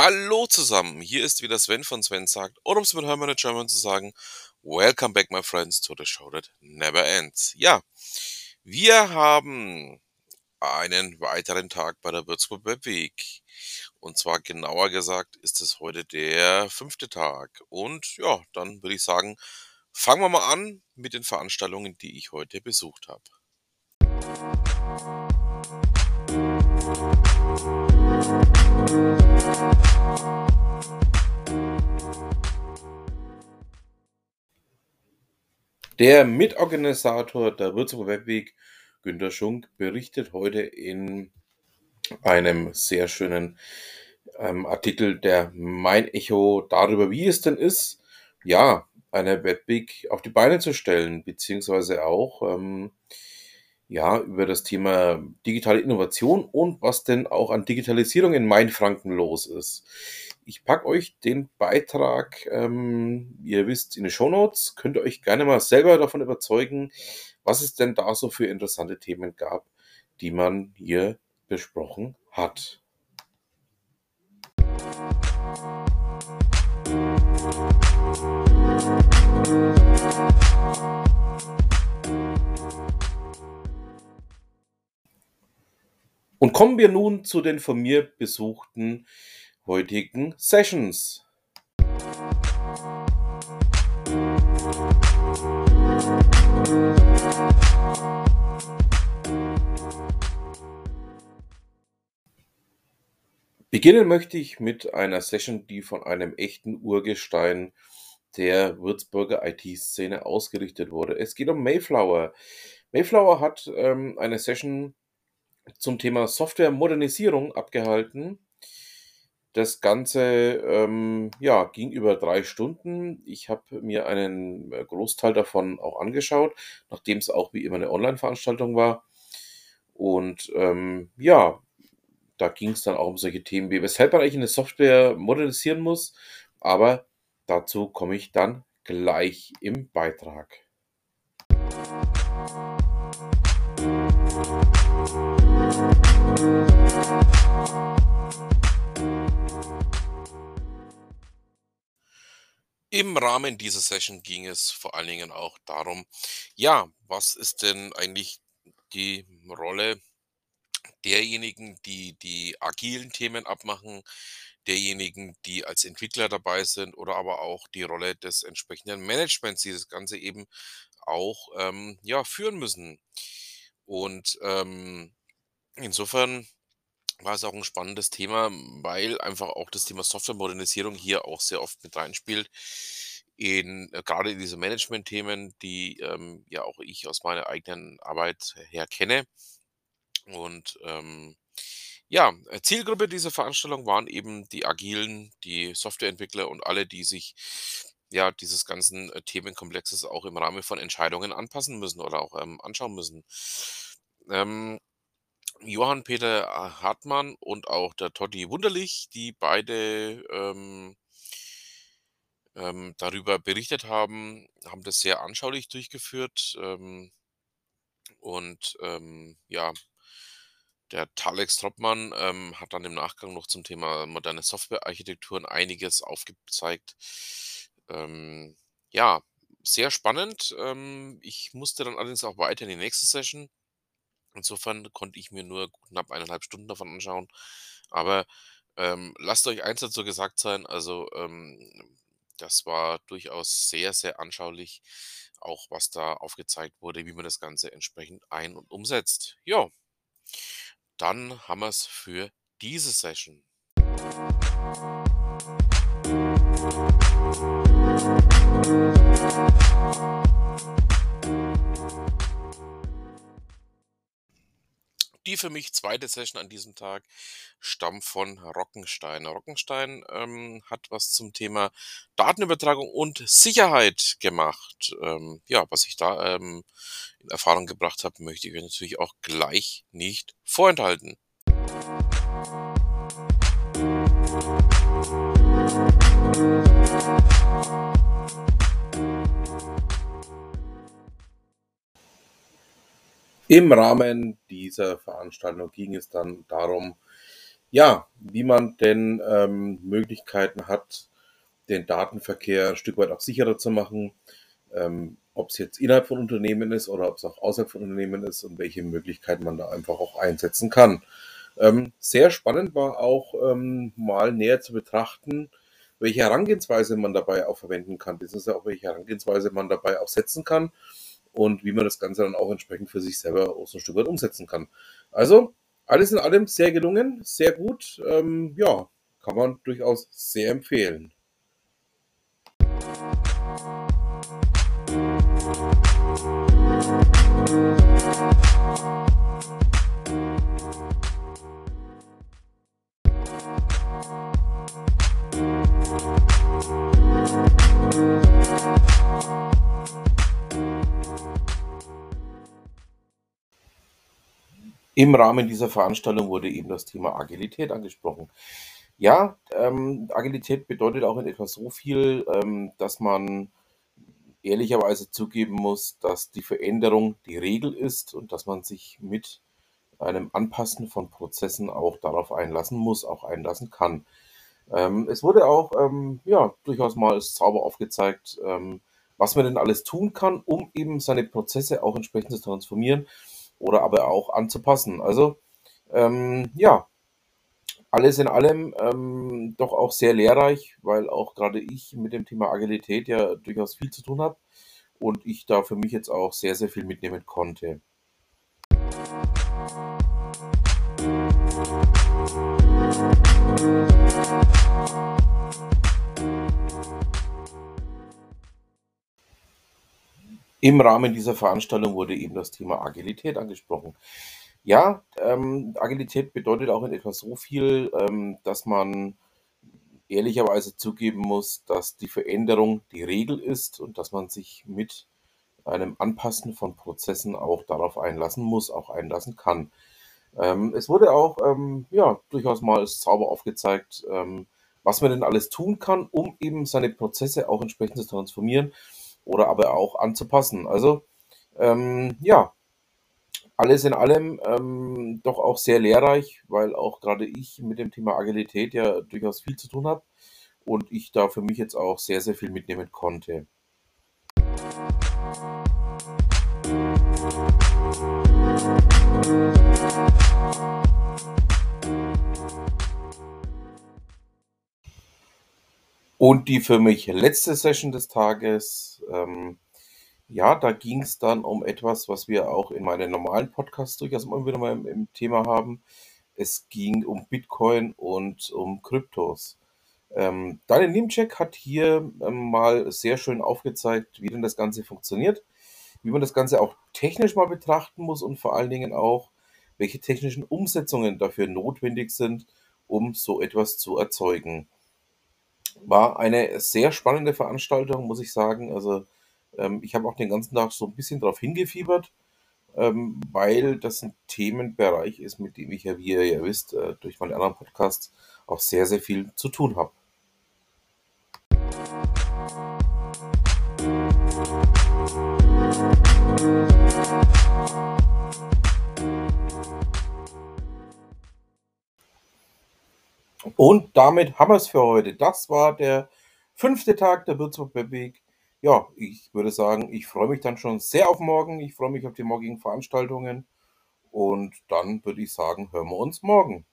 Hallo zusammen, hier ist wieder Sven von Sven sagt, oder um es mit Hermann German zu sagen, Welcome back my friends to the show that never ends. Ja, wir haben einen weiteren Tag bei der Würzburg Webweg. Und zwar genauer gesagt ist es heute der fünfte Tag. Und ja, dann würde ich sagen, fangen wir mal an mit den Veranstaltungen, die ich heute besucht habe. Der Mitorganisator der Würzburger Webweek, Günter Schunk, berichtet heute in einem sehr schönen ähm, Artikel der Mein Echo darüber, wie es denn ist, ja, eine Webweek auf die Beine zu stellen, beziehungsweise auch ähm, ja, über das Thema digitale Innovation und was denn auch an Digitalisierung in Mainfranken los ist. Ich packe euch den Beitrag, ähm, ihr wisst, in die Show Notes. Könnt ihr euch gerne mal selber davon überzeugen, was es denn da so für interessante Themen gab, die man hier besprochen hat. Und kommen wir nun zu den von mir besuchten heutigen Sessions. Beginnen möchte ich mit einer Session, die von einem echten Urgestein der Würzburger IT-Szene ausgerichtet wurde. Es geht um Mayflower. Mayflower hat ähm, eine Session zum Thema Software-Modernisierung abgehalten. Das Ganze ähm, ja, ging über drei Stunden. Ich habe mir einen äh, Großteil davon auch angeschaut, nachdem es auch wie immer eine Online-Veranstaltung war. Und ähm, ja, da ging es dann auch um solche Themen wie, weshalb man eigentlich eine Software modernisieren muss. Aber dazu komme ich dann gleich im Beitrag. Im Rahmen dieser Session ging es vor allen Dingen auch darum, ja, was ist denn eigentlich die Rolle derjenigen, die die agilen Themen abmachen, derjenigen, die als Entwickler dabei sind oder aber auch die Rolle des entsprechenden Managements, die das Ganze eben auch ähm, ja, führen müssen. Und ähm, insofern war es auch ein spannendes Thema, weil einfach auch das Thema Softwaremodernisierung hier auch sehr oft mit reinspielt. In, äh, gerade in diese Management-Themen, die ähm, ja auch ich aus meiner eigenen Arbeit her kenne. Und ähm, ja, Zielgruppe dieser Veranstaltung waren eben die agilen, die Softwareentwickler und alle, die sich ja dieses ganzen äh, Themenkomplexes auch im Rahmen von Entscheidungen anpassen müssen oder auch ähm, anschauen müssen. Ähm, Johann Peter Hartmann und auch der Totti Wunderlich, die beide ähm, ähm, darüber berichtet haben, haben das sehr anschaulich durchgeführt. Ähm, und ähm, ja, der Talex Troppmann ähm, hat dann im Nachgang noch zum Thema moderne Softwarearchitekturen einiges aufgezeigt. Ähm, ja, sehr spannend. Ähm, ich musste dann allerdings auch weiter in die nächste Session. Insofern konnte ich mir nur knapp eineinhalb Stunden davon anschauen. Aber ähm, lasst euch eins dazu gesagt sein, also ähm, das war durchaus sehr, sehr anschaulich, auch was da aufgezeigt wurde, wie man das Ganze entsprechend ein- und umsetzt. Ja, dann haben wir es für diese Session. Die für mich zweite Session an diesem Tag stammt von Rockenstein. Rockenstein ähm, hat was zum Thema Datenübertragung und Sicherheit gemacht. Ähm, ja, was ich da ähm, in Erfahrung gebracht habe, möchte ich euch natürlich auch gleich nicht vorenthalten. Im Rahmen dieser Veranstaltung ging es dann darum, Ja, wie man denn, ähm, Möglichkeiten hat, den Datenverkehr 'n Stück weit auch sicherer zu machen, ähm, ob's jetzt innerhalb von Unternehmen ist oder ob's auch außerhalb von Unternehmen ist und welche Möglichkeiten man da einfach auch einsetzen kann. Ähm, sehr spannend war auch, ähm, mal näher zu betrachten, welche Herangehensweise man dabei auch verwenden kann. Ja auch welche Herangehensweise man dabei auch setzen kann und wie man das Ganze dann auch entsprechend für sich selber auch so 'n Stück weit umsetzen kann. Also, alles in allem sehr gelungen, sehr gut, ähm, ja, kann man durchaus sehr empfehlen. Im Rahmen dieser Veranstaltung wurde eben das Thema Agilität angesprochen. Ja, ähm, Agilität bedeutet auch in etwa so viel, ähm, dass man ehrlicherweise zugeben muss, dass die Veränderung die Regel ist und dass man sich mit einem Anpassen von Prozessen auch darauf einlassen muss, auch einlassen kann. Ähm, es wurde auch, ähm, ja, durchaus mal sauber aufgezeigt, ähm, was man denn alles tun kann, um eben seine Prozesse auch entsprechend zu transformieren oder aber auch anzupassen. Also, ähm, ja, alles in allem, ähm, doch auch sehr lehrreich, weil auch grade ich mit dem Thema Agilität ja durchaus viel zu tun habe und ich da für mich jetzt auch sehr, sehr viel mitnehmen konnte. Im Rahmen dieser Veranstaltung wurde eben das Thema Agilität angesprochen. Ja, ähm, Agilität bedeutet auch in etwa so viel, ähm, dass man ehrlicherweise zugeben muss, dass die Veränderung die Regel ist und dass man sich mit einem Anpassen von Prozessen auch darauf einlassen muss, auch einlassen kann. Ähm, es wurde auch, ähm, ja, durchaus mal sauber aufgezeigt, ähm, was man denn alles tun kann, um eben seine Prozesse auch entsprechend zu transformieren oder aber auch anzupassen. Also, ähm, ja, alles in allem, ähm, doch auch sehr lehrreich, weil auch grade ich mit dem Thema Agilität ja durchaus viel zu tun habe und ich da für mich jetzt auch sehr, sehr viel mitnehmen konnte. Und die für mich letzte Session des Tages, ähm, ja, da ging's dann um etwas, was wir auch in meinen normalen Podcasts durchaus immer wieder mal im im Thema haben. Es ging um Bitcoin und um Kryptos. Ähm, Daniel Nemcek hat hier, ähm, mal sehr schön aufgezeigt, wie denn das Ganze funktioniert, wie man das Ganze auch technisch mal betrachten muss und vor allen Dingen auch, welche technischen Umsetzungen dafür notwendig sind, um so etwas zu erzeugen. War eine sehr spannende Veranstaltung, muss ich sagen. Also, ähm, ich habe auch den ganzen Tag so 'n bisschen drauf hingefiebert, ähm, weil das 'n Themenbereich ist, mit dem ich ja, wie ihr ja wisst, äh, durch meine anderen Podcasts auch sehr, sehr viel zu tun habe. Und damit haben wir's für heute. Das war der 5. Tag der Würzburg Web Week. Ja, ich würde sagen, ich freue mich dann schon sehr auf morgen. Ich freue mich auf die morgigen Veranstaltungen und dann würde ich sagen, hören wir uns morgen.